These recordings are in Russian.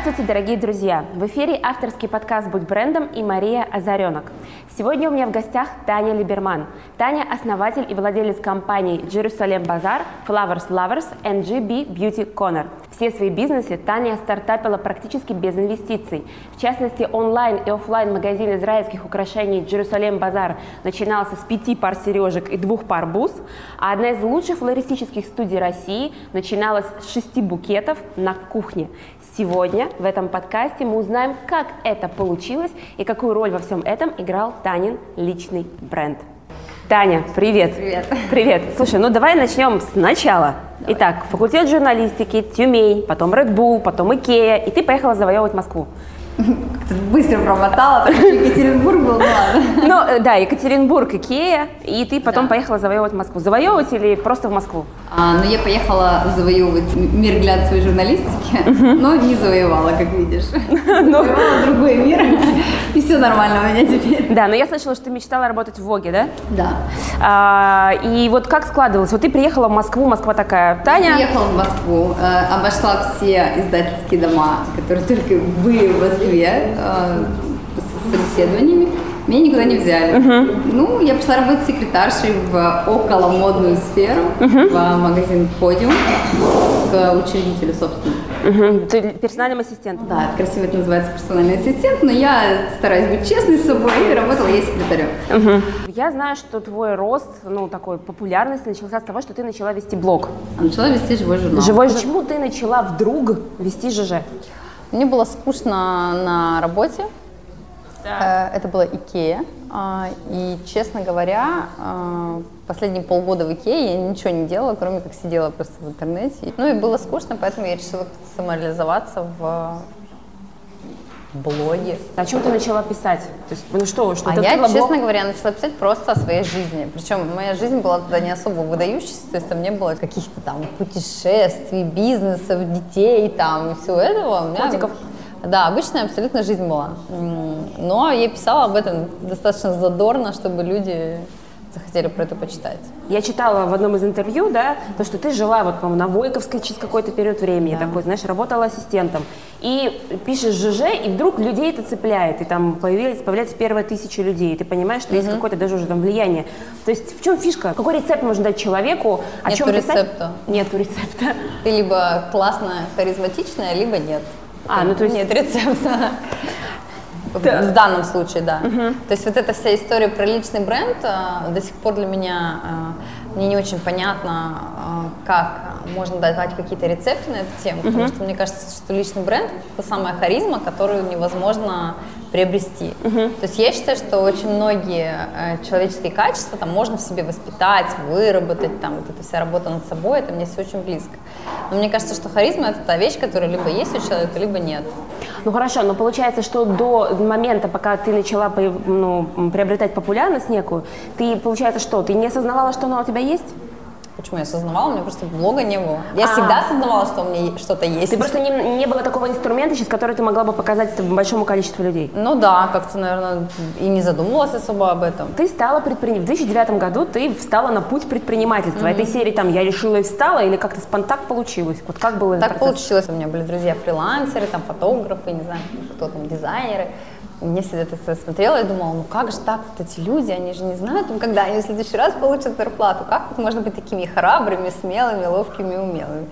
Здравствуйте, дорогие друзья! В эфире авторский подкаст «Будь брендом» и Мария Озаренок. Сегодня у меня в гостях Таня Либерман. Таня – основатель и владелец компаний Jerusalem Bazaar, Flowers Lovers and GB Beauty Corner. Все свои бизнесы Таня стартапила практически без инвестиций. В частности, онлайн и офлайн магазин израильских украшений Jerusalem Bazaar начинался с пяти пар сережек и двух пар бус, а одна из лучших флористических студий России начиналась с шести букетов на кухне. Сегодня в этом подкасте мы узнаем, как это получилось и какую роль во всем этом играл Танин личный бренд. Таня, привет. Привет. Привет. Слушай, ну давай начнем сначала. Давай. Итак, факультет журналистики, Тюмень, потом Red Bull, потом Икея, и ты поехала завоевывать Москву. Быстро промотала, так что Екатеринбург был, ну ладно. Ну, э, да, Екатеринбург, Икея, и ты потом да. поехала завоевывать Москву. Завоевывать или просто в Москву? А, ну, я поехала завоевывать мир глянцевой журналистики, но не завоевала, как видишь. Ну. Завоевала другой мир, и все нормально у меня теперь. Да, но я слышала, что ты мечтала работать в Воге, да? Да. А, и вот как складывалось? Вот ты приехала в Москву, Москва такая, Таня? Приехала в Москву, э, обошла все издательские дома, которые только были Москве, э, с собеседованиями. Меня никуда не взяли. Uh-huh. Ну, я пошла работать секретаршей в около модную сферу, uh-huh. в магазин Podium, к учредителю, собственно. Uh-huh. Ты персональным ассистентом? Да, красиво это называется персональный ассистент, но я стараюсь быть честной с собой и работала я секретарем. Uh-huh. Я знаю, что твой рост, ну, такой популярность начался с того, что ты начала вести блог. начала вести живой журнал. Живой Почему ты начала вдруг вести ЖЖ? Мне было скучно на работе, да. Э, это была Икея. А, и, честно говоря, а, последние полгода в Икее я ничего не делала, кроме как сидела просто в интернете. Ну и было скучно, поэтому я решила самореализоваться в блоге. О чем ты начала писать? То есть, ну что, что а я, блог? честно говоря, начала писать просто о своей жизни. Причем моя жизнь была тогда не особо выдающейся, то есть там не было каких-то там путешествий, бизнесов, детей, там, всего этого. Котиков? Да, обычная абсолютно жизнь была. Но я писала об этом достаточно задорно, чтобы люди захотели про это почитать. Я читала в одном из интервью, да, то, что ты жила вот, по-моему, на Войковской через какой-то период времени, да. такой, знаешь, работала ассистентом. И пишешь ЖЖ, и вдруг людей это цепляет, и там появилась, появляется первая тысяча людей, и ты понимаешь, что угу. есть какое-то даже уже там влияние. То есть в чем фишка? Какой рецепт можно дать человеку? О Нету чем рецепта. Нету рецепта. Ты либо классная, харизматичная, либо нет. А, ну то есть... Нет рецепта. Да. В данном случае, да. Угу. То есть вот эта вся история про личный бренд э, до сих пор для меня э, мне не очень понятно, э, как можно давать какие-то рецепты на эту тему, угу. потому что мне кажется, что личный бренд это самая харизма, которую невозможно приобрести. Угу. То есть я считаю, что очень многие э, человеческие качества там можно в себе воспитать, выработать, там вот эта вся работа над собой, это мне все очень близко. Но мне кажется, что харизма это та вещь, которая либо есть у человека, либо нет. Ну хорошо, но получается, что до момента, пока ты начала ну, приобретать популярность некую, ты, получается, что, ты не осознавала, что она у тебя есть? Почему я осознавала? У меня просто блога не было. Я а. всегда осознавала, что у меня что-то есть. Ты просто не, не было такого инструмента, через который ты могла бы показать большому количеству людей. Ну да, как-то, наверное, и не задумывалась особо об этом. Ты стала предпринимателем. В 2009 году ты встала на путь предпринимательства. Mm-hmm. Этой серии там «Я решила и встала» или как-то спонтак получилось? Вот как было Так получилось. У меня были друзья-фрилансеры, там фотографы, не знаю, кто там, дизайнеры. Мне всегда это смотрела и думала, ну как же так, вот эти люди, они же не знают, когда они в следующий раз получат зарплату. Как вот можно быть такими храбрыми, смелыми, ловкими, умелыми?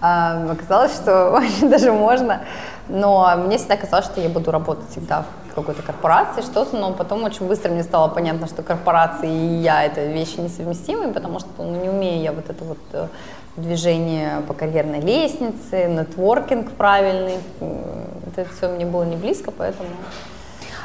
А, оказалось, что очень даже можно. Но мне всегда казалось, что я буду работать всегда в какой-то корпорации, что-то, но потом очень быстро мне стало понятно, что корпорации и я — это вещи несовместимые, потому что ну, не умею я вот это вот э, движение по карьерной лестнице, нетворкинг правильный. Это все мне было не близко, поэтому...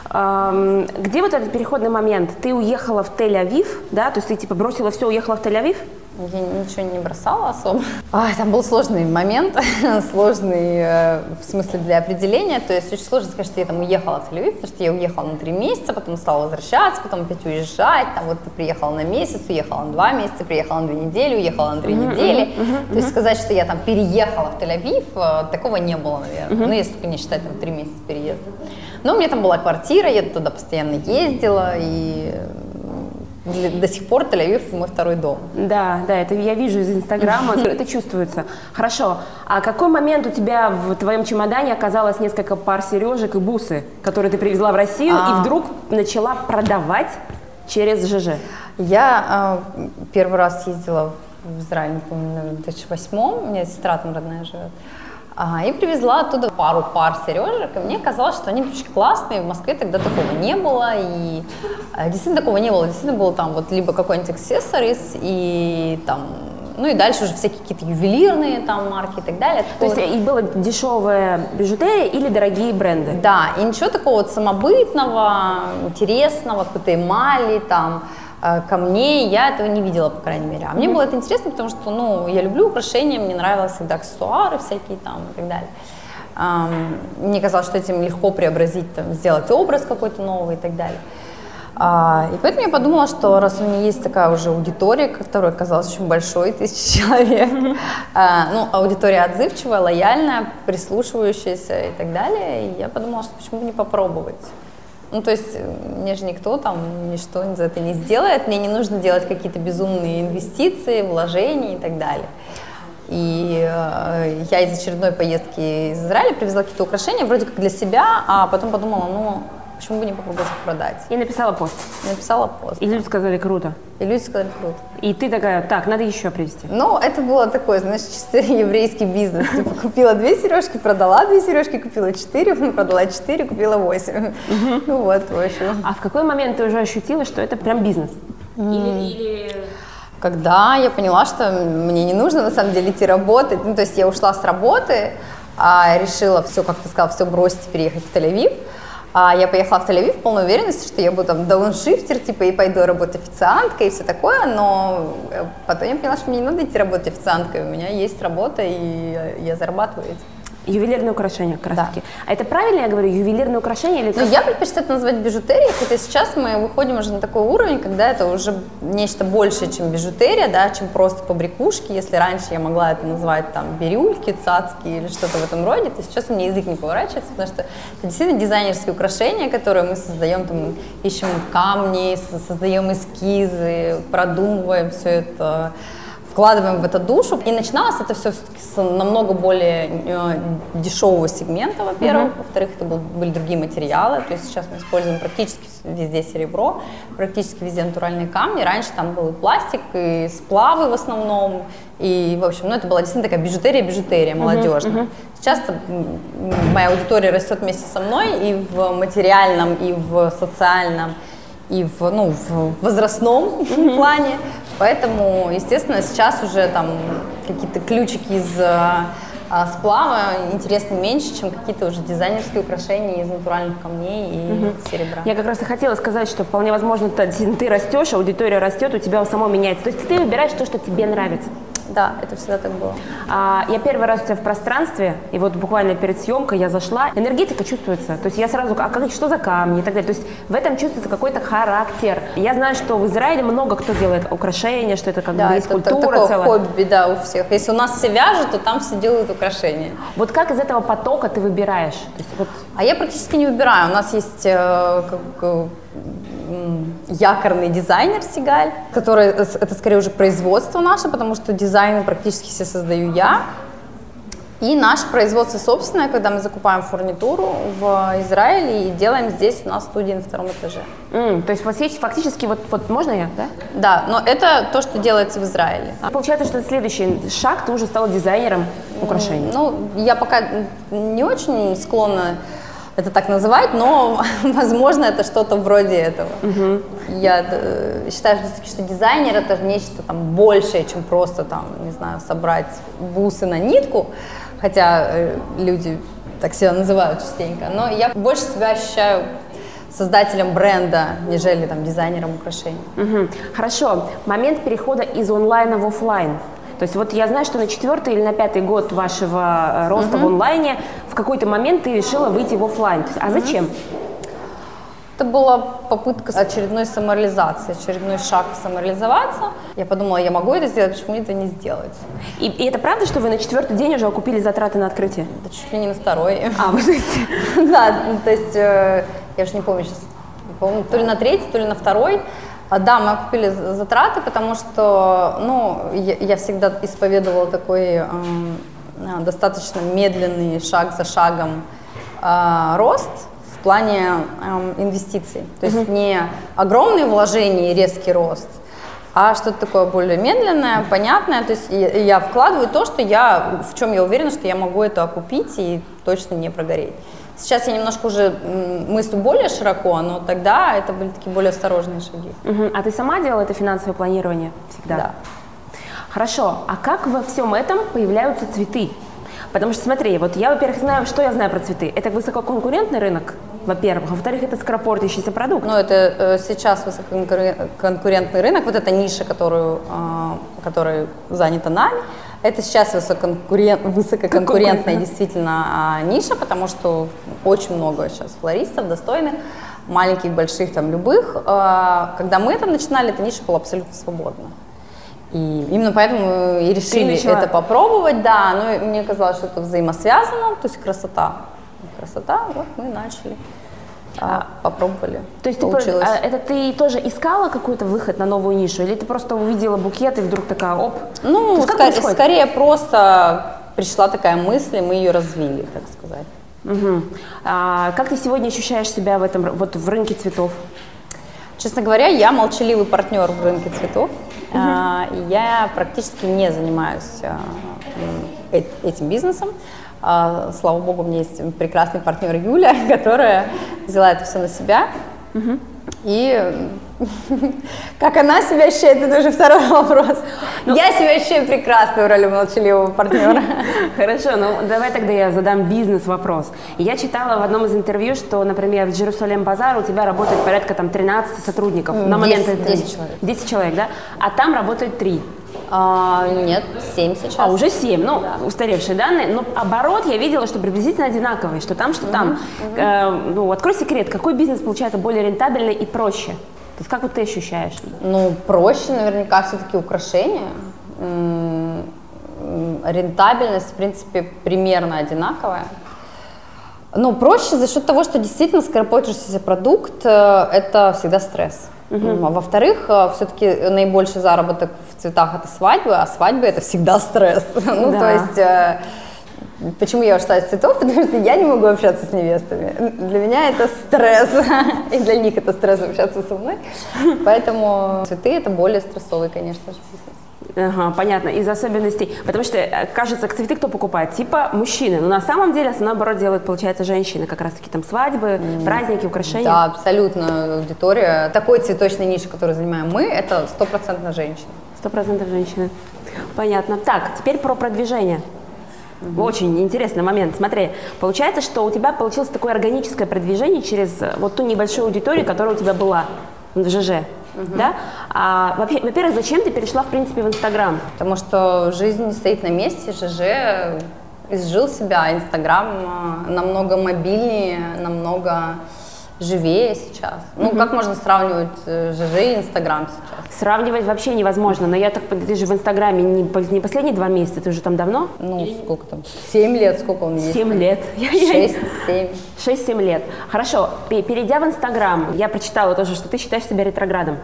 Где вот этот переходный момент? Ты уехала в Тель-Авив, да? То есть ты типа бросила все, уехала в Тель-Авив? Я ничего не бросала особо. Ой, там был сложный момент, сложный э, в смысле для определения. То есть очень сложно сказать, что я там уехала в Тель-Авив, потому что я уехала на три месяца, потом стала возвращаться, потом опять уезжать. Там вот приехала на месяц, уехала на два месяца, приехала на две недели, уехала на три uh-huh, недели. Uh-huh, uh-huh, То есть сказать, что я там переехала в Тель-Авив, э, такого не было, наверное. Uh-huh. Ну, если только не считать там три месяца переезда. Но у меня там была квартира, я туда постоянно ездила, и До сих пор Тель-Авив мой второй дом. Да, да, это я вижу из Инстаграма, это чувствуется. Хорошо. А какой момент у тебя в твоем чемодане оказалось несколько пар сережек и бусы, которые ты привезла в Россию а... и вдруг начала продавать через ЖЖ? Я э, первый раз ездила в Израиль, не помню, наверное, в 2008 у меня сестра там родная живет. А, и привезла оттуда пару пар сережек, и мне казалось, что они очень классные, в Москве тогда такого не было, и а, действительно такого не было, действительно было там вот либо какой-нибудь аксессуарис, и там ну и дальше уже всякие какие-то ювелирные там марки и так далее. То есть и было дешевая бижутерия или дорогие бренды? Да, и ничего такого вот самобытного, интересного, какой-то эмали там, Э, камней, я этого не видела, по крайней мере. А мне было это интересно, потому что, ну, я люблю украшения, мне нравилось всегда аксессуары всякие там и так далее. Мне казалось, что этим легко преобразить, там, сделать образ какой-то новый и так далее. А, и поэтому я подумала, что раз у меня есть такая уже аудитория, которая оказалась очень большой, тысячи человек, а, ну, аудитория отзывчивая, лояльная, прислушивающаяся и так далее, я подумала, что почему бы не попробовать. Ну, то есть э, мне же никто там ничто за это не сделает, мне не нужно делать какие-то безумные инвестиции, вложения и так далее. И э, я из очередной поездки из Израиля привезла какие-то украшения, вроде как для себя, а потом подумала, ну, почему бы не попробовать их продать? И написала пост. Написала пост. И люди сказали, круто. И люди сказали, круто. И ты такая, так, надо еще привезти. Ну, это было такое, знаешь, чисто еврейский бизнес. Типа, купила две сережки, продала две сережки, купила четыре, продала четыре, купила восемь. Ну вот, в общем. А в какой момент ты уже ощутила, что это прям бизнес? Или, Когда я поняла, что мне не нужно на самом деле идти работать, ну, то есть я ушла с работы, а решила все, как ты сказал, все бросить и переехать в Тель-Авив, а я поехала в Тель-Авив в полной уверенности, что я буду там дауншифтер, типа, и пойду работать официанткой и все такое, но э, потом я поняла, что мне не надо идти работать официанткой, у меня есть работа, и я зарабатываю этим. Ювелирные украшения как раз да. таки. А это правильно я говорю, ювелирные украшения или Ну, я предпочитаю это называть бижутерией, хотя сейчас мы выходим уже на такой уровень, когда это уже нечто большее, чем бижутерия, да, чем просто побрякушки. Если раньше я могла это назвать там бирюльки, цацки или что-то в этом роде, то сейчас у меня язык не поворачивается, потому что это действительно дизайнерские украшения, которые мы создаем, там, ищем камни, создаем эскизы, продумываем все это вкладываем в это душу. И начиналось это все с намного более э, дешевого сегмента, во-первых. Uh-huh. Во-вторых, это был, были другие материалы. То есть сейчас мы используем практически везде серебро, практически везде натуральные камни. Раньше там был и пластик, и сплавы в основном. И, в общем, ну, это была действительно такая бижутерия, бижутерия молодежная. Uh-huh. Сейчас моя аудитория растет вместе со мной и в материальном, и в социальном, и в, ну, в возрастном плане. Поэтому, естественно, сейчас уже там какие-то ключики из а, сплава интересны меньше, чем какие-то уже дизайнерские украшения из натуральных камней и угу. серебра. Я как раз и хотела сказать, что вполне возможно, ты, растешь, аудитория растет, у тебя само меняется. То есть ты выбираешь то, что тебе нравится. Да, это всегда так было. А, я первый раз у тебя в пространстве, и вот буквально перед съемкой я зашла, энергетика чувствуется. То есть я сразу, а как, что за камни и так далее. То есть в этом чувствуется какой-то характер. Я знаю, что в Израиле много кто делает украшения, что это как да, бы есть это, культура это целая. хобби, да, у всех. Если у нас все вяжут, то там все делают украшения. Вот как из этого потока ты выбираешь? То есть, вот... А я практически не выбираю. У нас есть э, как, якорный дизайнер Сигаль, который, э, это скорее уже производство наше, потому что дизайны практически все создаю я. И наше производство собственное, когда мы закупаем фурнитуру в Израиле и делаем здесь у нас студии на втором этаже. Mm, то есть у вас есть фактически, вот, вот можно я, да? Да, но это то, что делается в Израиле. А получается, что следующий шаг, ты уже стала дизайнером украшений. Ну, я пока не очень склонна это так называть, но, возможно, это что-то вроде этого. Угу. Я э, считаю, что дизайнер это нечто там большее, чем просто там, не знаю, собрать бусы на нитку, хотя э, люди так себя называют частенько, но я больше себя ощущаю создателем бренда, нежели там дизайнером украшений. Угу. Хорошо. Момент перехода из онлайна в офлайн. То есть вот я знаю, что на четвертый или на пятый год вашего э, роста угу. в онлайне в какой-то момент ты решила выйти в офлайн. А зачем? Это была попытка очередной самореализации, очередной шаг самореализоваться. Я подумала, я могу это сделать, почему это не сделать? И, и это правда, что вы на четвертый день уже окупили затраты на открытие? Да чуть ли не на второй. А, вы Да, то есть, э, я уже не помню сейчас, по-моему, то ли на третий, то ли на второй А, да, мы окупили затраты, потому что, ну, я, я всегда исповедовала такой э, достаточно медленный шаг за шагом э, рост в плане э, инвестиций. То есть mm-hmm. не огромные вложения и резкий рост, а что-то такое более медленное, понятное. То есть я, я вкладываю то, что я, в чем я уверена, что я могу это окупить и точно не прогореть. Сейчас я немножко уже мыслю более широко, но тогда это были такие более осторожные шаги. Угу. А ты сама делала это финансовое планирование всегда? Да. Хорошо. А как во всем этом появляются цветы? Потому что смотри, вот я, во-первых, знаю, что я знаю про цветы. Это высококонкурентный рынок, во-первых. Во-вторых, это скоропортящийся продукт. Ну, это э, сейчас высококонкурентный рынок, вот эта ниша, которую, э, которая занята нами, это сейчас высококонкурент, высококонкурентная действительно а, ниша, потому что очень много сейчас флористов достойных, маленьких, больших, там, любых. А, когда мы там начинали, эта ниша была абсолютно свободна. И именно поэтому и решили это попробовать, да, но мне казалось, что это взаимосвязано, то есть красота. Красота, вот мы начали. А, попробовали. То есть получилось. Ты, а это ты тоже искала какой-то выход на новую нишу, или ты просто увидела букет и вдруг такая, оп? Ну, скорее, скорее просто пришла такая мысль, и мы ее развили, так сказать. Угу. А, как ты сегодня ощущаешь себя в этом, вот в рынке цветов? Честно говоря, я молчаливый партнер в рынке цветов. А, я практически не занимаюсь а, этим бизнесом. А, слава богу, у меня есть прекрасный партнер Юля, которая взяла это все на себя. И как она себя ощущает, это уже второй вопрос. Ну, я себя ощущаю прекрасно в роли молчаливого партнера. Хорошо, ну давай тогда я задам бизнес-вопрос. Я читала в одном из интервью, что, например, в Джерусалем Базар у тебя работает порядка там 13 сотрудников 10, на момент 10 человек. 10 человек, да? А там работает 3. А, нет, 7 сейчас. А, уже 7, ну, да. устаревшие данные. Но оборот я видела, что приблизительно одинаковый, что там, что угу, там. Угу. Э, ну, открой секрет, какой бизнес получается более рентабельный и проще? То есть как вот ты ощущаешь? Ну, проще наверняка все-таки украшения. Рентабельность, в принципе, примерно одинаковая. Ну, проще за счет того, что действительно скоропортящийся продукт э, – это всегда стресс. Угу. Во-вторых, э, все-таки наибольший заработок в цветах это свадьбы, а свадьбы это всегда стресс. ну, то есть э, Почему я ушла из цветов? Потому что я не могу общаться с невестами. Для меня это стресс, и для них это стресс общаться со мной. Поэтому цветы это более стрессовый, конечно же, бизнес. Ага, понятно, из особенностей. Потому что, э, кажется, цветы кто покупает? Типа мужчины. Но на самом деле основной оборот делают, получается, женщины. Как раз таки там свадьбы, праздники, украшения. Да, абсолютно. Аудитория. Такой цветочной ниши, которую занимаем мы, это стопроцентно женщины. Сто процентов женщины. Понятно. Так, теперь про продвижение. Угу. Очень интересный момент. Смотри, получается, что у тебя получилось такое органическое продвижение через э, вот ту небольшую аудиторию, которая у тебя была в ЖЖ. Угу. Да? А, во-первых, зачем ты перешла, в принципе, в Инстаграм? Потому что жизнь не стоит на месте, ЖЖ изжил себя, Инстаграм э, намного мобильнее, намного живее сейчас. Ну, угу. как можно сравнивать э, ЖЖ и Инстаграм сейчас? Сравнивать вообще невозможно, но я так, ты же в Инстаграме не, не последние два месяца, ты уже там давно? Ну, Или... сколько там? Семь лет, сколько он есть? Семь лет. Шесть, семь. Шесть-семь лет. Хорошо, перейдя в Инстаграм, я прочитала тоже, что ты считаешь себя ретроградом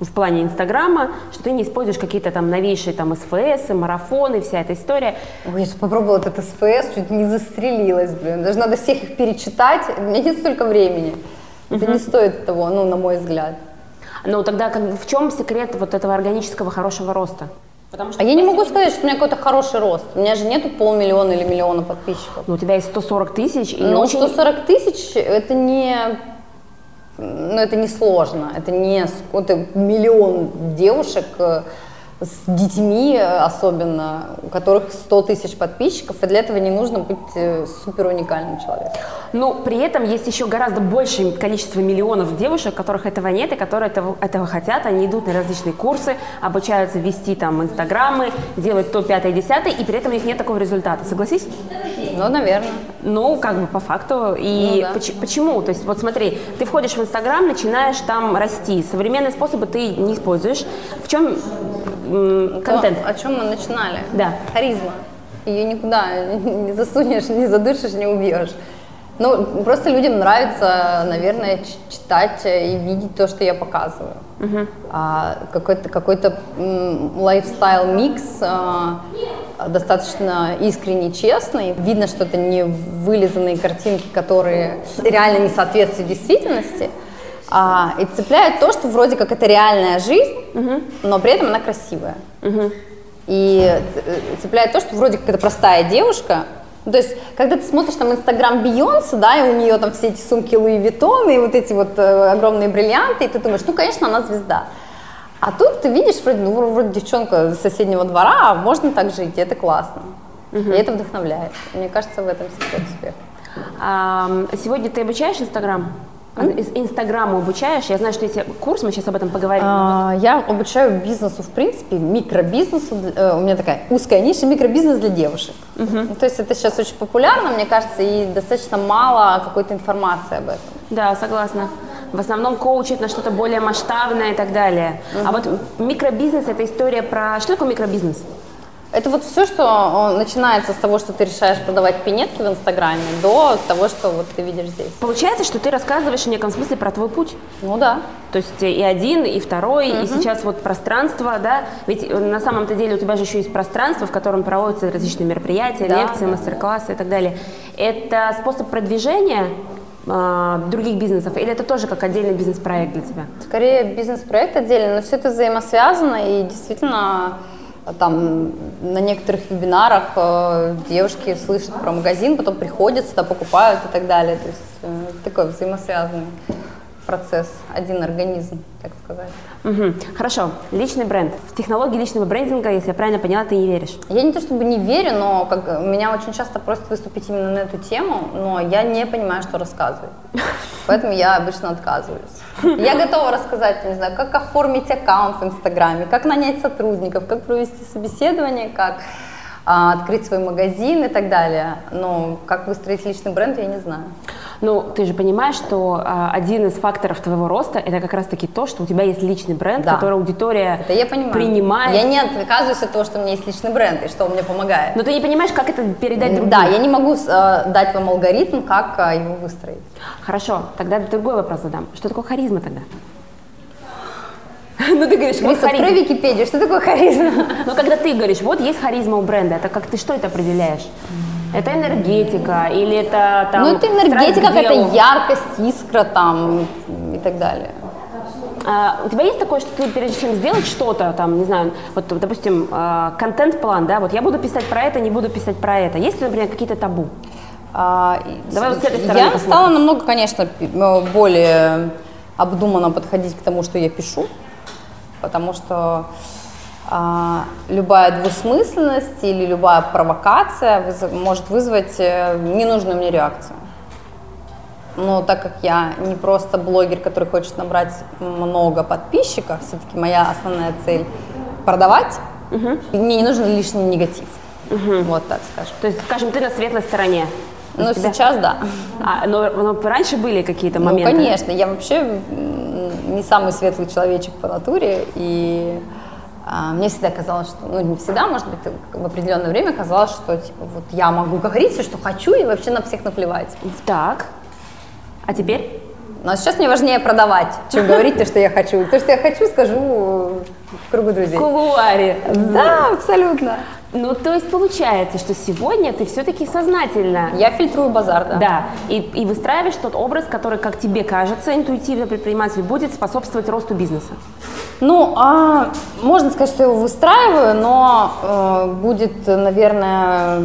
в плане Инстаграма, что ты не используешь какие-то там новейшие там СФС, марафоны, вся эта история. Ой, я же попробовала этот СФС, чуть не застрелилась, блин. Даже надо всех их перечитать, у меня нет столько времени. Это не стоит того, ну, на мой взгляд. Ну, тогда как, в чем секрет вот этого органического хорошего роста? Потому что а я не могу сказать, что у меня какой-то хороший рост. У меня же нету полмиллиона или миллиона подписчиков. Ну, у тебя есть 140 тысяч. И ну, очень... 140 тысяч это не ну, это не сложно. Это не это миллион девушек э, с детьми особенно, у которых 100 тысяч подписчиков, и для этого не нужно быть э, супер уникальным человеком. Но при этом есть еще гораздо большее количество миллионов девушек, которых этого нет и которые этого, этого хотят. Они идут на различные курсы, обучаются вести там инстаграмы, делать то, пятое, десятое, и при этом у них нет такого результата. Согласись? Ну, наверное. Ну, как бы по факту. И ну, да. поч- почему? То есть, вот смотри, ты входишь в Инстаграм, начинаешь там расти. Современные способы ты не используешь. В чем контент. То, о чем мы начинали. Да. Харизма. Ее никуда не засунешь, не задушишь, не убьешь. Ну, просто людям нравится, наверное, читать и видеть то, что я показываю. Uh-huh. А, какой-то какой-то lifestyle-микс а, достаточно искренний, честный. Видно, что это не вылизанные картинки, которые реально не соответствуют действительности. А, и цепляет то, что вроде как это реальная жизнь, uh-huh. но при этом она красивая. Uh-huh. И цепляет то, что вроде как это простая девушка, то есть, когда ты смотришь там Инстаграм Бейонсе, да, и у нее там все эти сумки Луи Виттон и вот эти вот э, огромные бриллианты, и ты думаешь, ну, конечно, она звезда. А тут ты видишь, вроде, ну, вроде девчонка с соседнего двора, а можно так жить, и это классно. Угу. И это вдохновляет. Мне кажется, в этом секрет успеха. А, сегодня ты обучаешь Инстаграм? Инстаграму обучаешь? Я знаю, что есть курс, мы сейчас об этом поговорим. А, я обучаю бизнесу, в принципе, микробизнесу. Э, у меня такая узкая ниша, микробизнес для девушек. Угу. То есть это сейчас очень популярно, мне кажется, и достаточно мало какой-то информации об этом. Да, согласна. В основном коучат на что-то более масштабное и так далее. Угу. А вот микробизнес – это история про… Что такое микробизнес? Это вот все, что начинается с того, что ты решаешь продавать пинетки в Инстаграме, до того, что вот ты видишь здесь. Получается, что ты рассказываешь в неком смысле про твой путь? Ну да. То есть и один, и второй, угу. и сейчас вот пространство, да? Ведь э, на самом-то деле у тебя же еще есть пространство, в котором проводятся различные мероприятия, да, лекции, да. мастер-классы и так далее. Это способ продвижения э, других бизнесов, или это тоже как отдельный бизнес-проект для тебя? Скорее бизнес-проект отдельный, но все это взаимосвязано и действительно там на некоторых вебинарах э, девушки слышат про магазин, потом приходят сюда, покупают и так далее. То есть э, такой взаимосвязанный процесс, один организм, так сказать. Угу. Хорошо, личный бренд. В технологии личного брендинга, если я правильно поняла, ты не веришь? Я не то чтобы не верю, но как, меня очень часто просят выступить именно на эту тему, но я не понимаю, что рассказывать. Поэтому я обычно отказываюсь. Я готова рассказать, не знаю, как оформить аккаунт в Инстаграме, как нанять сотрудников, как провести собеседование, как а, открыть свой магазин и так далее. Но как выстроить личный бренд, я не знаю. Ну, ты же понимаешь, что а, один из факторов твоего роста это как раз-таки то, что у тебя есть личный бренд, да. который аудитория это я понимаю. принимает. Я не отказываюсь от того, что у меня есть личный бренд и что он мне помогает. Но ты не понимаешь, как это передать другим. Да, я не могу э, дать вам алгоритм, как э, его выстроить. Хорошо, тогда другой вопрос задам. Что такое харизма тогда? Ну, ты говоришь, вот харизма. Открой Википедию, что такое харизма? Ну, когда ты говоришь, вот есть харизма у бренда, это как ты что это определяешь? Это энергетика или это там... Ну, это энергетика, это яркость, искра там и так далее. А, у тебя есть такое, что ты перед чем сделать что-то, там, не знаю, вот, допустим, а, контент-план, да, вот я буду писать про это, не буду писать про это. Есть ли, например, какие-то табу? А, Давай вот с этой стороны Я посмотрим. стала намного, конечно, более обдуманно подходить к тому, что я пишу, потому что любая двусмысленность или любая провокация вызов, может вызвать э, ненужную мне реакцию. Но так как я не просто блогер, который хочет набрать много подписчиков, все-таки моя основная цель продавать, угу. мне не нужен лишний негатив. Угу. Вот так скажем. То есть, скажем, ты на светлой стороне. Ну, сейчас да. А, но, но раньше были какие-то ну, моменты? Ну, конечно. Я вообще не самый светлый человечек по натуре. И а, мне всегда казалось, что, ну не всегда, может быть, в определенное время казалось, что типа вот я могу говорить все, что хочу, и вообще на всех наплевать. Так. А теперь? А сейчас мне важнее продавать, чем говорить то, что я хочу. То, что я хочу, скажу в кругу друзей. В кулуаре. Да, абсолютно. Ну, то есть получается, что сегодня ты все-таки сознательно... Я фильтрую базар, да. Да, и, и выстраиваешь тот образ, который, как тебе кажется, интуитивно предприниматель будет способствовать росту бизнеса. Ну, а, можно сказать, что я его выстраиваю, но э, будет, наверное,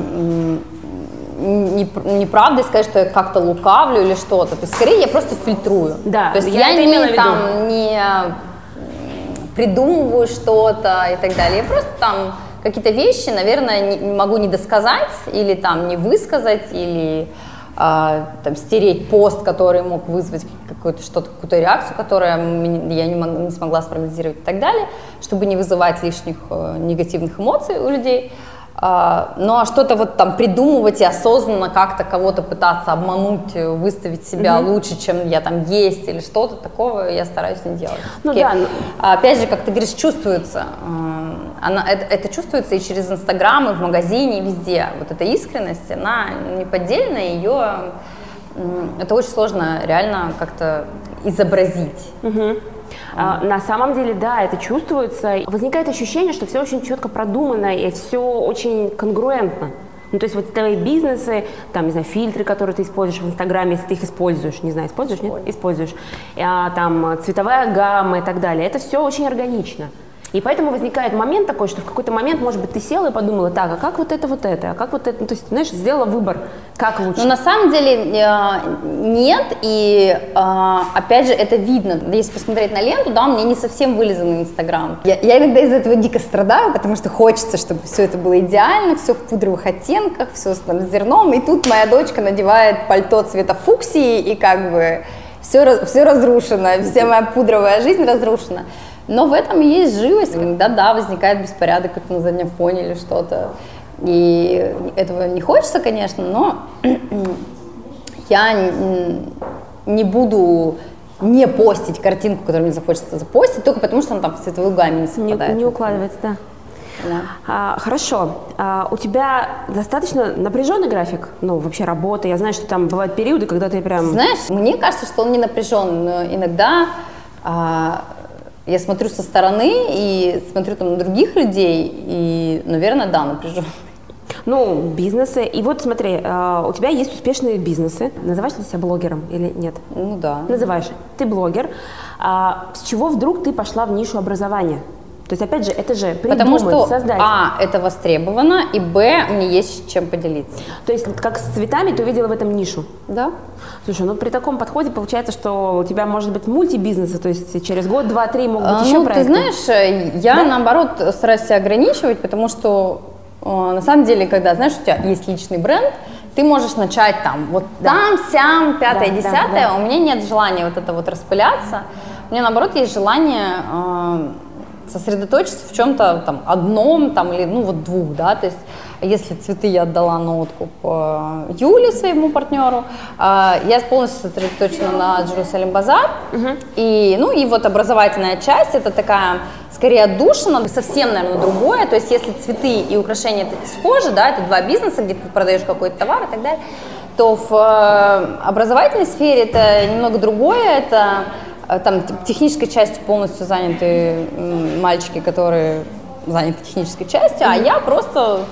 неправдой сказать, что я как-то лукавлю или что-то. То есть, скорее, я просто фильтрую. Да, То есть, я, я не, там, не придумываю что-то и так далее. Я просто там какие-то вещи, наверное, не, могу не досказать или там не высказать, или а, там, стереть пост, который мог вызвать какую-то что-то, какую-то реакцию, которую я не, мог, не смогла спрогнозировать и так далее, чтобы не вызывать лишних э, негативных эмоций у людей. А, ну а что-то вот там придумывать и осознанно как-то кого-то пытаться обмануть, э, выставить себя угу. лучше, чем я там есть или что-то такого, я стараюсь не делать. Ну Такие, да. А, опять же, как ты говоришь, чувствуется. Э, она, это, это чувствуется и через Инстаграм, и в магазине, и везде. Вот эта искренность, она не поддельная, ее это очень сложно реально как-то изобразить. Угу. А, на самом деле, да, это чувствуется. Возникает ощущение, что все очень четко продумано и все очень конгруентно. Ну, то есть вот твои бизнесы, там, не знаю, фильтры, которые ты используешь в Инстаграме, если ты их используешь, не знаю, используешь, нет? Используешь. А, там, цветовая гамма и так далее. Это все очень органично. И поэтому возникает момент такой, что в какой-то момент, может быть, ты села и подумала, так, а как вот это, вот это, а как вот это, ну, то есть, знаешь, сделала выбор, как лучше. Ну, на самом деле э, нет, и э, опять же, это видно. Если посмотреть на ленту, да, мне не совсем вылезан Инстаграм. Я, я иногда из этого дико страдаю, потому что хочется, чтобы все это было идеально, все в пудровых оттенках, все с, там, зерном, и тут моя дочка надевает пальто цвета фуксии, и как бы все, все разрушено, вся моя пудровая жизнь разрушена. Но в этом и есть живость. Иногда, да, возникает беспорядок как на заднем фоне или что-то. И этого не хочется, конечно, но я не буду не постить картинку, которую мне захочется запостить, только потому что она там в цветовой гамме не совпадает. Не, не укладывается, да. Да. А, хорошо. А, у тебя достаточно напряженный график? Ну, вообще работа. Я знаю, что там бывают периоды, когда ты прям... Знаешь, мне кажется, что он не напряжен, но иногда а, я смотрю со стороны и смотрю там на других людей, и, наверное, да, напряженно. Ну, бизнесы. И вот смотри, э, у тебя есть успешные бизнесы. Называешь ты себя блогером или нет? Ну да. Называешь. Ты блогер. А с чего вдруг ты пошла в нишу образования? То есть, опять же, это же придумать, Потому что, создать. а, это востребовано, и, б, мне есть чем поделиться. То есть, как с цветами, ты увидела в этом нишу? Да. Слушай, ну при таком подходе получается, что у тебя может быть мультибизнесы, то есть через год, два, три могут быть а, еще ну, проекты. ты знаешь, я да? наоборот стараюсь себя ограничивать, потому что э, на самом деле, когда, знаешь, у тебя есть личный бренд, ты можешь начать там, вот да. там, сям, пятое, да, десятое, да, да. у меня нет желания вот это вот распыляться, у меня наоборот есть желание э, сосредоточиться в чем-то там одном там или ну вот двух, да, то есть если цветы я отдала на откуп э, Юле, своему партнеру, э, я полностью сосредоточена на Джерусалим Базар, угу. и ну и вот образовательная часть это такая скорее отдушина, совсем, наверное, другое, то есть если цветы и украшения это схожи, да, это два бизнеса, где ты продаешь какой-то товар и так далее, то в э, образовательной сфере это немного другое, это там технической частью полностью заняты мальчики, которые заняты технической частью, а я просто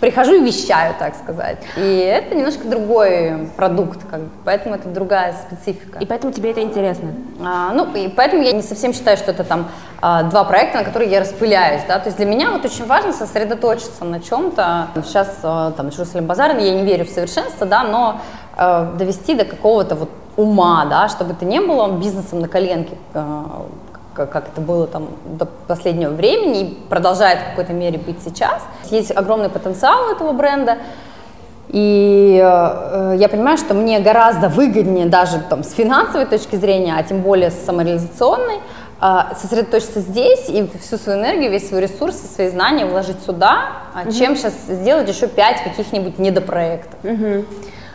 прихожу и вещаю, так сказать. И это немножко другой продукт, как бы, поэтому это другая специфика. И поэтому тебе это интересно? А, ну, и поэтому я не совсем считаю, что это там а, два проекта, на которые я распыляюсь, да, то есть для меня вот очень важно сосредоточиться на чем-то. Сейчас а, там Джерусалим Базар, я не верю в совершенство, да, но а, довести до какого-то вот ума, да, чтобы это не было бизнесом на коленке, э, как это было там до последнего времени и продолжает в какой-то мере быть сейчас. Есть огромный потенциал этого бренда, и э, я понимаю, что мне гораздо выгоднее даже там, с финансовой точки зрения, а тем более с самореализационной, э, сосредоточиться здесь и всю свою энергию, весь свой ресурс, свои знания вложить сюда, угу. чем сейчас сделать еще пять каких-нибудь недопроектов. Угу.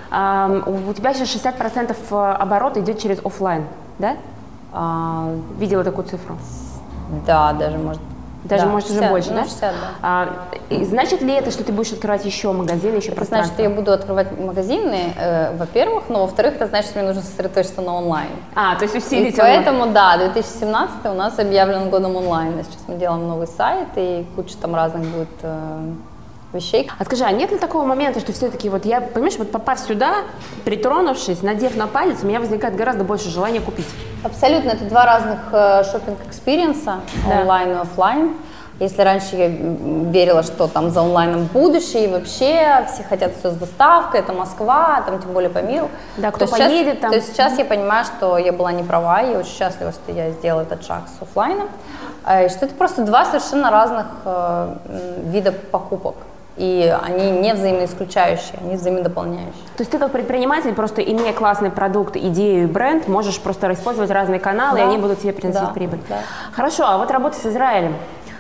У тебя сейчас 60% э, оборота идет через офлайн, да? А, видела такую цифру? Да, даже может даже да, может 60, уже больше, ну, да? 60, да. А, значит ли это, что ты будешь открывать еще магазины, еще это значит, что я буду открывать магазины, э, во-первых, но во-вторых, это значит, что мне нужно сосредоточиться на онлайн. А, то есть усилить И поэтому, да, 2017 у нас объявлен годом онлайна. Сейчас мы делаем новый сайт, и куча там разных будет э, вещей. А скажи, а нет ли такого момента, что все-таки вот я, понимаешь, вот попав сюда, притронувшись, надев на палец, у меня возникает гораздо больше желания купить? Абсолютно, это два разных э, шопинг- experience а, да. онлайн и офлайн. Если раньше я верила, что там за онлайном будущее, и вообще все хотят все с доставкой, это Москва, там тем более по миру. Да, кто то поедет сейчас, там. То сейчас я понимаю, что я была не права, и очень счастлива, что я сделала этот шаг с офлайном. Э, и что это просто два совершенно разных э, вида покупок и они не взаимоисключающие, они взаимодополняющие. То есть ты как предприниматель, просто имея классный продукт, идею и бренд, можешь просто использовать разные каналы, да. и они будут тебе приносить да. прибыль. Да. Хорошо, а вот работа с Израилем,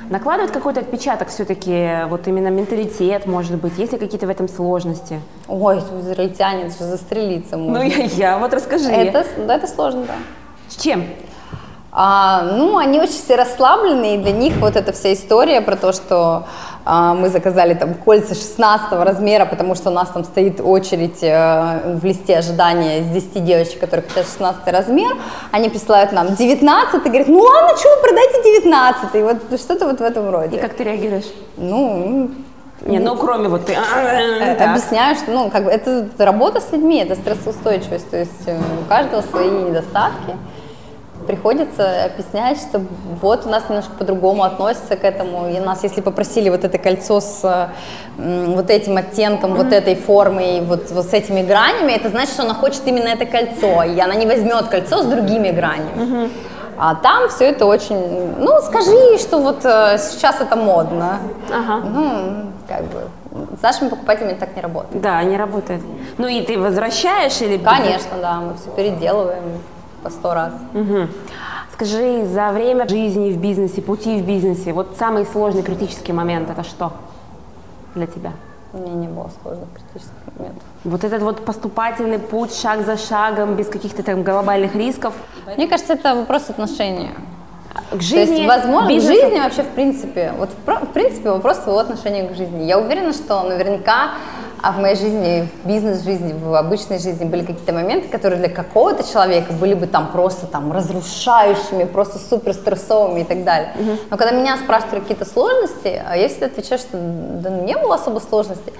накладывает какой-то отпечаток все-таки, вот именно менталитет, может быть, есть ли какие-то в этом сложности? Ой, израильтяне, это же застрелиться можно. Ну, я, я вот расскажи. Это, да, это сложно, да. С чем? А, ну, они очень все расслабленные, и для них вот эта вся история про то, что а, мы заказали там кольца 16 размера, потому что у нас там стоит очередь а, в листе ожидания из 10 девочек, которые хотят 16 размер, они присылают нам 19 и говорят, ну ладно, что вы продайте 19 и вот что-то вот в этом роде. И как ты реагируешь? Ну, не, ну кроме вот ты... Э, объясняю, что ну, как бы это работа с людьми, это стрессоустойчивость, то есть э, у каждого свои недостатки приходится объяснять, что вот у нас немножко по-другому относятся к этому. И нас, если попросили вот это кольцо с вот этим оттенком, mm-hmm. вот этой формой, вот, вот с этими гранями, это значит, что она хочет именно это кольцо, и она не возьмет кольцо с другими гранями. Mm-hmm. А там все это очень, ну, скажи, что вот э, сейчас это модно. Ага. Ну, как бы, с нашими покупателями так не работает. Да, не работает. Ну и ты возвращаешь или... Конечно, да, мы все переделываем по сто раз. Угу. Скажи, за время жизни в бизнесе, пути в бизнесе, вот самый сложный критический момент это что для тебя? Меня не было сложных критических моментов. Вот этот вот поступательный путь, шаг за шагом, без каких-то там глобальных рисков. Мне кажется, это вопрос отношения. К жизни, То есть, возможно, бизнесу... в жизни вообще, в принципе, вот в принципе вопрос своего отношения к жизни. Я уверена, что наверняка а в моей жизни, в бизнес-жизни, в обычной жизни были какие-то моменты, которые для какого-то человека были бы там просто там разрушающими, просто супер стрессовыми и так далее. Uh-huh. Но когда меня спрашивают какие-то сложности, а я всегда отвечаю, что да не было особо сложностей.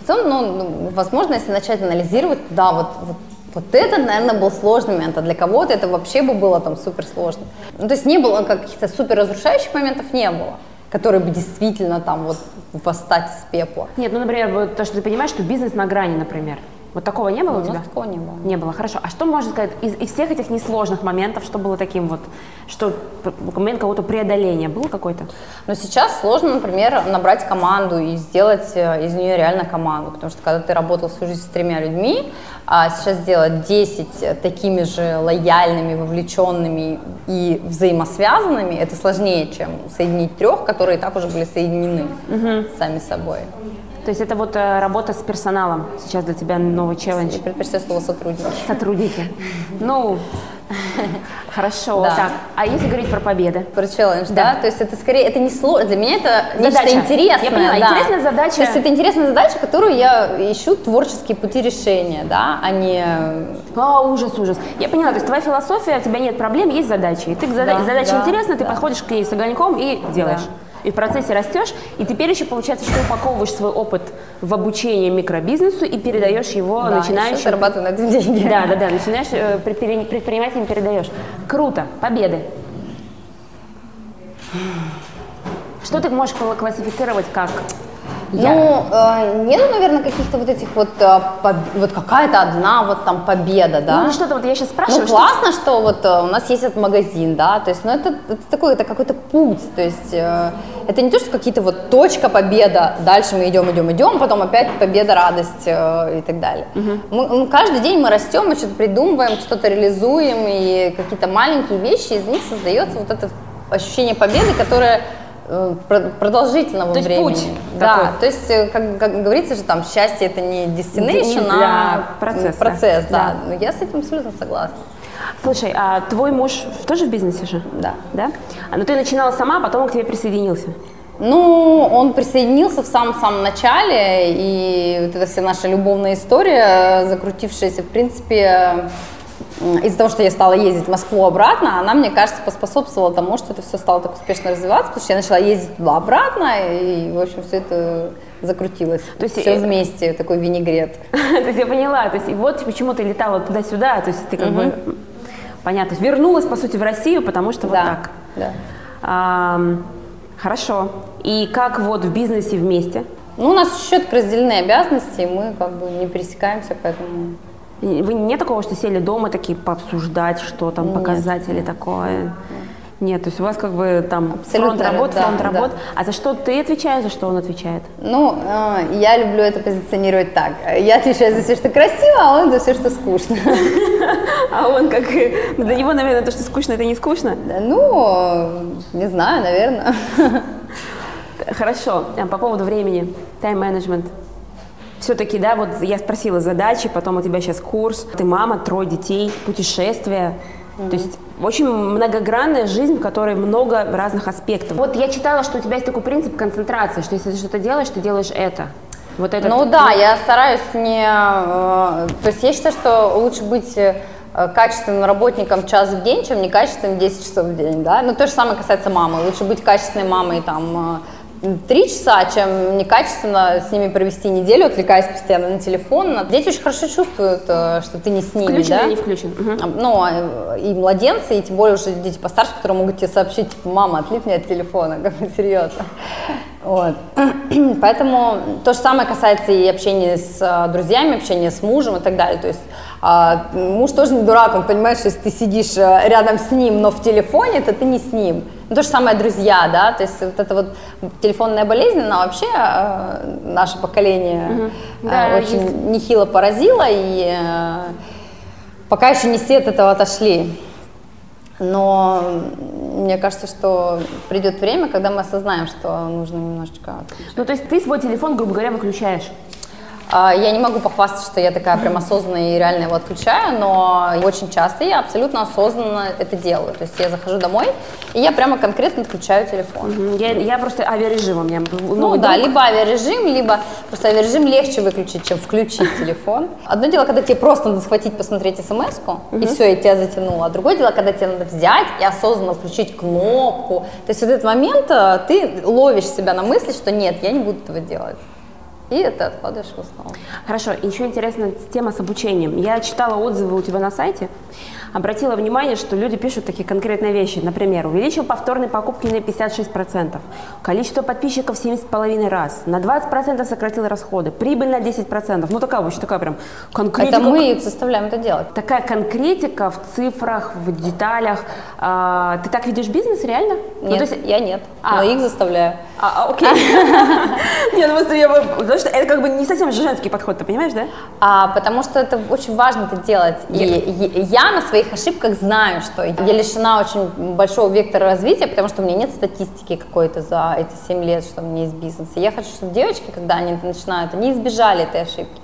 Потом, ну, ну, возможно, если начать анализировать, да, вот, вот вот это, наверное, был сложный момент, а для кого-то это вообще бы было там супер сложно. Ну, то есть не было каких-то супер разрушающих моментов, не было которые бы действительно там вот восстать из пепла. Нет, ну, например, вот то, что ты понимаешь, что бизнес на грани, например. Вот такого не было ну, у тебя? У такого не было. Не было, хорошо. А что можно сказать из, из всех этих несложных моментов, что было таким вот, что момент какого-то преодоления был какой-то? Но сейчас сложно, например, набрать команду и сделать э, из нее реально команду, потому что когда ты работал всю жизнь с тремя людьми, а сейчас сделать 10 такими же лояльными, вовлеченными и взаимосвязанными, это сложнее, чем соединить трех, которые и так уже были соединены угу. сами собой. То есть это вот э, работа с персоналом сейчас для тебя новый челлендж? Я предпочитаю слово сотрудники. Сотрудники. Ну, Хорошо, да. так. А если говорить про победы? Про челлендж, да. да? То есть это скорее, это не сложно, для меня это задача. нечто интересное. Я поняла, да. интересная задача. То есть это интересная задача, которую я ищу творческие пути решения, да, а не... А, ужас, ужас. Я поняла, то есть твоя философия, у тебя нет проблем, есть задачи. И ты да, задача да, интересная, ты да. подходишь к ней с огоньком и делаешь. Да и в процессе растешь, и теперь еще получается, что упаковываешь свой опыт в обучении микробизнесу и передаешь его да, начинающим. зарабатывать на этом деньги. Да, да, да, начинаешь э, предпринимателям передаешь. Круто, победы. Что ты можешь классифицировать как ну, э, нет, наверное, каких-то вот этих вот, э, поб... вот какая-то одна вот там победа, да? Ну, что-то вот я сейчас спрашиваю. Ну, классно, что, что вот э, у нас есть этот магазин, да, то есть, ну, это, это такой, это какой-то путь, то есть, э, это не то, что какие-то вот точка победа, дальше мы идем, идем, идем, потом опять победа, радость э, и так далее. Угу. Мы, мы, каждый день мы растем, мы что-то придумываем, что-то реализуем, и какие-то маленькие вещи, из них создается вот это ощущение победы, которое продолжительного то времени. Путь да, такой. то есть, э, как, как говорится же, там счастье это не destination, а процесс. процесс да. да. Я с этим абсолютно согласна. Слушай, а твой муж тоже в бизнесе же? Да. Да? А, ну ты начинала сама, а потом он к тебе присоединился. Ну, он присоединился в самом-самом начале, и вот эта вся наша любовная история, закрутившаяся, в принципе, из-за того, что я стала ездить в Москву обратно, она, мне кажется, поспособствовала тому, что это все стало так успешно развиваться, потому что я начала ездить туда-обратно, и, в общем, все это закрутилось. То есть все вместе, такой винегрет. То есть я поняла, то есть и вот почему ты летала туда-сюда, то есть ты как бы, понятно, вернулась, по сути, в Россию, потому что вот так. Да. Хорошо. И как вот в бизнесе вместе? Ну, у нас четко разделены обязанности, и мы как бы не пересекаемся, поэтому вы не такого, что сели дома такие пообсуждать, что там показать или такое? Нет, то есть у вас как бы там Абсолютно, фронт работ, да, фронт да. работ. А за что ты отвечаешь, за что он отвечает? Ну, э, я люблю это позиционировать так. Я отвечаю за все, что красиво, а он за все, что скучно. А он как... Для него, наверное, то, что скучно, это не скучно? Ну, не знаю, наверное. Хорошо. По поводу времени, тайм-менеджмент все-таки, да, вот я спросила задачи, потом у тебя сейчас курс, ты мама, трое детей, путешествия. Mm-hmm. То есть очень многогранная жизнь, в которой много разных аспектов. Вот я читала, что у тебя есть такой принцип концентрации, что если ты что-то делаешь, ты делаешь это. Вот это. Ну да, я стараюсь не... Э, то есть я считаю, что лучше быть э, качественным работником час в день, чем некачественным 10 часов в день, да. Но то же самое касается мамы. Лучше быть качественной мамой там э, три часа, чем некачественно с ними провести неделю, отвлекаясь постоянно на телефон. Дети очень хорошо чувствуют, э, что ты не с ними, включен да? или не включен. Угу. Ну, а, и младенцы, и тем более уже дети постарше, которые могут тебе сообщить, типа, мама, отлипни от телефона, как бы серьезно. Вот. Поэтому то же самое касается и общения с э, друзьями, общения с мужем и так далее. То есть а, муж тоже не дурак, он понимает, что если ты сидишь э, рядом с ним, но в телефоне, то ты не с ним. Ну, то же самое друзья, да, то есть вот эта вот телефонная болезнь, она вообще э, наше поколение угу. э, да, очень есть. нехило поразила, и э, пока еще не все от этого отошли. Но мне кажется, что придет время, когда мы осознаем, что нужно немножечко отключать. Ну, то есть ты свой телефон, грубо говоря, выключаешь? А, я не могу похвастаться, что я такая прям осознанная и реально его отключаю, но очень часто я абсолютно осознанно это делаю. То есть я захожу домой, и я прямо конкретно отключаю телефон. Я, я просто авиарежим у меня. Ну да, либо авиарежим, либо просто авиарежим легче выключить, чем включить телефон. Одно дело, когда тебе просто надо схватить, посмотреть смс и все, и тебя затянуло. А другое дело, когда тебе надо взять и осознанно включить кнопку. То есть в этот момент э, ты ловишь себя на мысли, что нет, я не буду этого делать и это откладываешь в основу. Хорошо, еще интересная тема с обучением. Я читала отзывы у тебя на сайте, обратила внимание, что люди пишут такие конкретные вещи. Например, увеличил повторные покупки на 56%, количество подписчиков в 7,5 раз, на 20% сократил расходы, прибыль на 10%. Ну такая вообще такая прям конкретика. Это мы заставляем это делать. Такая конкретика в цифрах, в деталях. А, ты так видишь бизнес реально? Ну, нет, ну, есть... я нет, а. но их заставляю. А, а окей. Нет, ну просто я потому что это как бы не совсем женский подход, ты понимаешь, да? А, потому что это очень важно это делать. И я на своих ошибках знаю, что я лишена очень большого вектора развития, потому что у меня нет статистики какой-то за эти 7 лет, что у меня есть бизнес. И я хочу, чтобы девочки, когда они начинают, они избежали этой ошибки.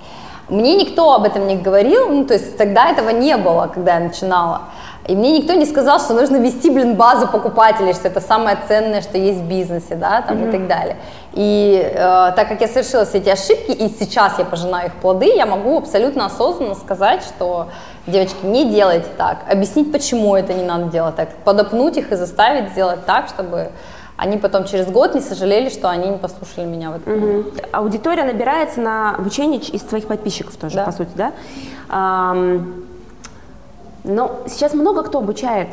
Мне никто об этом не говорил, ну, то есть тогда этого не было, когда я начинала. И мне никто не сказал, что нужно вести, блин, базу покупателей, что это самое ценное, что есть в бизнесе, да, там mm-hmm. и так далее. И э, так как я совершила все эти ошибки, и сейчас я пожинаю их плоды, я могу абсолютно осознанно сказать, что, девочки, не делайте так, объяснить, почему это не надо делать так, подопнуть их и заставить сделать так, чтобы они потом через год не сожалели, что они не послушали меня в этом. Угу. Аудитория набирается на обучение из своих подписчиков тоже, да. по сути, да? Но сейчас много кто обучает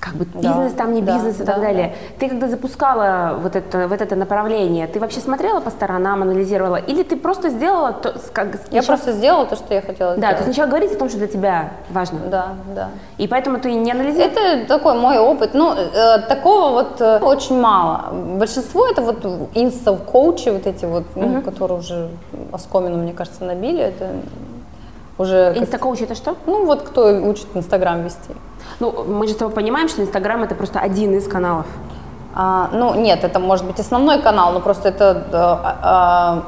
как бы бизнес, да, там не бизнес да, и так да, далее. Да. Ты когда запускала вот это, вот это направление, ты вообще смотрела по сторонам, анализировала, или ты просто сделала то, как сначала... Я просто сделала то, что я хотела сделать. Да, ты сначала говорить о том, что для тебя важно. Да, да. И поэтому ты не анализировала? Это такой мой опыт. Ну, э, такого вот э, очень мало. Большинство это вот инстал-коучи, вот эти вот, ну, угу. которые уже оскомину, мне кажется, набили, это уже... Инстакоуч это что? Ну, вот кто учит Инстаграм вести. Ну, мы же с тобой понимаем, что Инстаграм это просто один из каналов. А, ну, нет, это может быть основной канал, но просто это а,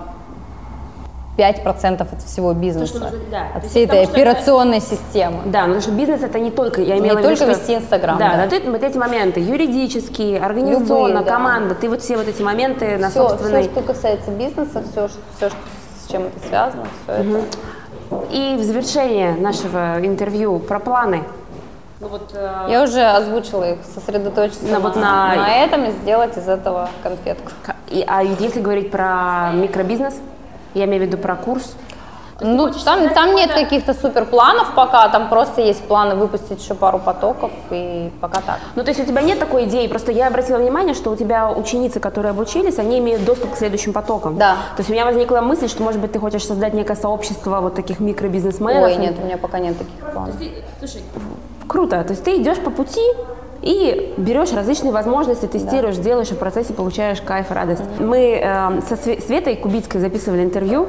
5% от всего бизнеса, То, что, да. от всей этой операционной это, системы. Да, потому что бизнес это не только, я имела не в виду, только вести Инстаграм. Да, да. Вот, вот эти моменты, юридические, организационно, Любые, да. команда, ты вот все вот эти моменты на все, собственной... Все, что касается бизнеса, все, все что, с чем это связано, все угу. это и в завершение нашего интервью про планы. Ну, вот, э... Я уже озвучила их, сосредоточиться на, на, вот на... на этом и сделать из этого конфетку. И, а если говорить про микробизнес, я имею в виду про курс, ну, там, там нет каких-то супер планов пока, там просто есть планы выпустить еще пару потоков и пока так. Ну, то есть у тебя нет такой идеи, просто я обратила внимание, что у тебя ученицы, которые обучились, они имеют доступ к следующим потокам. Да. То есть у меня возникла мысль, что, может быть, ты хочешь создать некое сообщество вот таких микробизнесменов. Ой, нет, у меня пока нет таких планов. Слушай, круто, то есть ты идешь по пути, и берешь различные возможности, тестируешь, да. делаешь, и в процессе получаешь кайф, радость. Мы э, со Светой Кубицкой записывали интервью,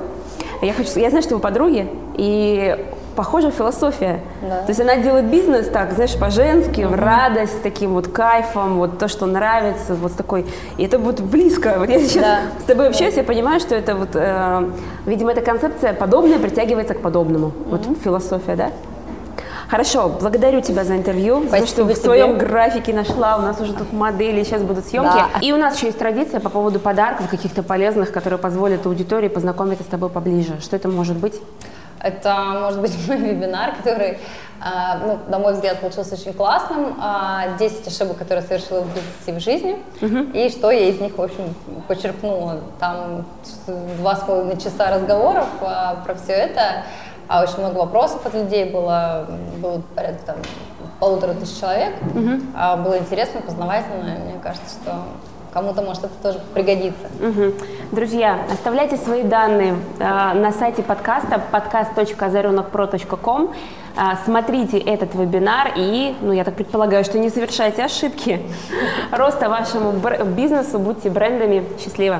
я, хочу, я знаю, что вы подруги, и похожая философия. Да. То есть она делает бизнес так, знаешь, по-женски, в радость, с таким вот кайфом, вот то, что нравится, вот такой. И это вот близко. Вот я сейчас да. с тобой общаюсь, я понимаю, что это вот, э, видимо, эта концепция подобная притягивается к подобному. Вот философия, да? Хорошо, благодарю тебя за интервью, Спасибо за что в твоем графике нашла. У нас уже тут модели, сейчас будут съемки. Да. И у нас еще есть традиция по поводу подарков каких-то полезных, которые позволят аудитории познакомиться с тобой поближе. Что это может быть? Это может быть мой вебинар, который, а, ну, на мой взгляд, получился очень классным. А, 10 ошибок, которые совершила в бизнесе в жизни. И что я из них, в общем, почерпнула. Там два с половиной часа разговоров а, про все это. А очень много вопросов от людей было. Было порядка там полутора тысяч человек. А, было интересно, познавательно. Мне кажется, что кому-то может это тоже пригодится. Мгм. Друзья, оставляйте свои данные э, на сайте подкаста podcast.озаренокпро.ком. Э, смотрите этот вебинар и, ну, я так предполагаю, что не совершайте ошибки роста вашему бизнесу. Будьте брендами. Счастливо!